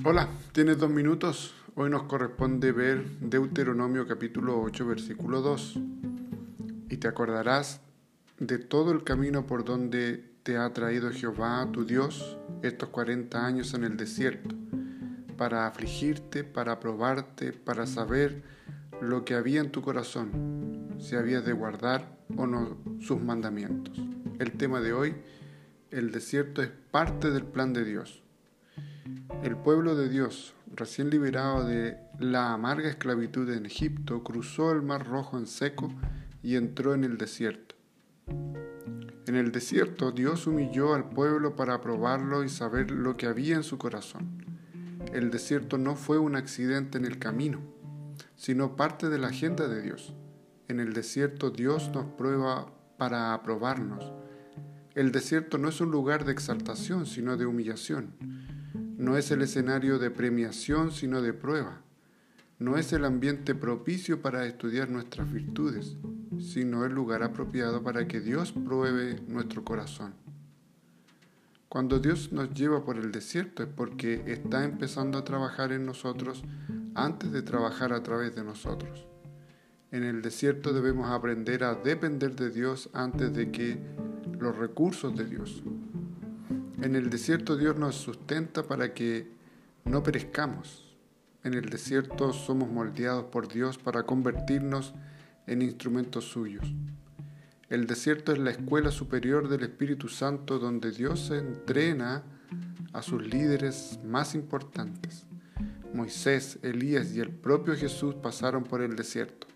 Hola, ¿tienes dos minutos? Hoy nos corresponde ver Deuteronomio capítulo 8, versículo 2. Y te acordarás de todo el camino por donde te ha traído Jehová, tu Dios, estos 40 años en el desierto, para afligirte, para probarte, para saber lo que había en tu corazón, si habías de guardar o no sus mandamientos. El tema de hoy, el desierto es parte del plan de Dios. El pueblo de Dios, recién liberado de la amarga esclavitud en Egipto, cruzó el Mar Rojo en seco y entró en el desierto. En el desierto Dios humilló al pueblo para probarlo y saber lo que había en su corazón. El desierto no fue un accidente en el camino, sino parte de la agenda de Dios. En el desierto Dios nos prueba para aprobarnos. El desierto no es un lugar de exaltación, sino de humillación no es el escenario de premiación, sino de prueba. No es el ambiente propicio para estudiar nuestras virtudes, sino el lugar apropiado para que Dios pruebe nuestro corazón. Cuando Dios nos lleva por el desierto es porque está empezando a trabajar en nosotros antes de trabajar a través de nosotros. En el desierto debemos aprender a depender de Dios antes de que los recursos de Dios. En el desierto Dios nos sustenta para que no perezcamos. En el desierto somos moldeados por Dios para convertirnos en instrumentos suyos. El desierto es la escuela superior del Espíritu Santo donde Dios entrena a sus líderes más importantes. Moisés, Elías y el propio Jesús pasaron por el desierto.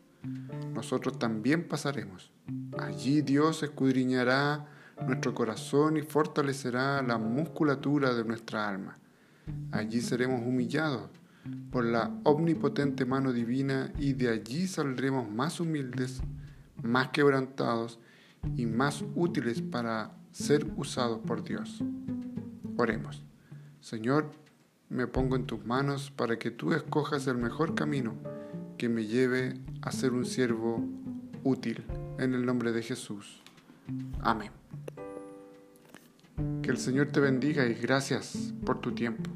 Nosotros también pasaremos. Allí Dios escudriñará nuestro corazón y fortalecerá la musculatura de nuestra alma. Allí seremos humillados por la omnipotente mano divina y de allí saldremos más humildes, más quebrantados y más útiles para ser usados por Dios. Oremos. Señor, me pongo en tus manos para que tú escojas el mejor camino que me lleve a ser un siervo útil. En el nombre de Jesús. Amén. Que el Señor te bendiga y gracias por tu tiempo.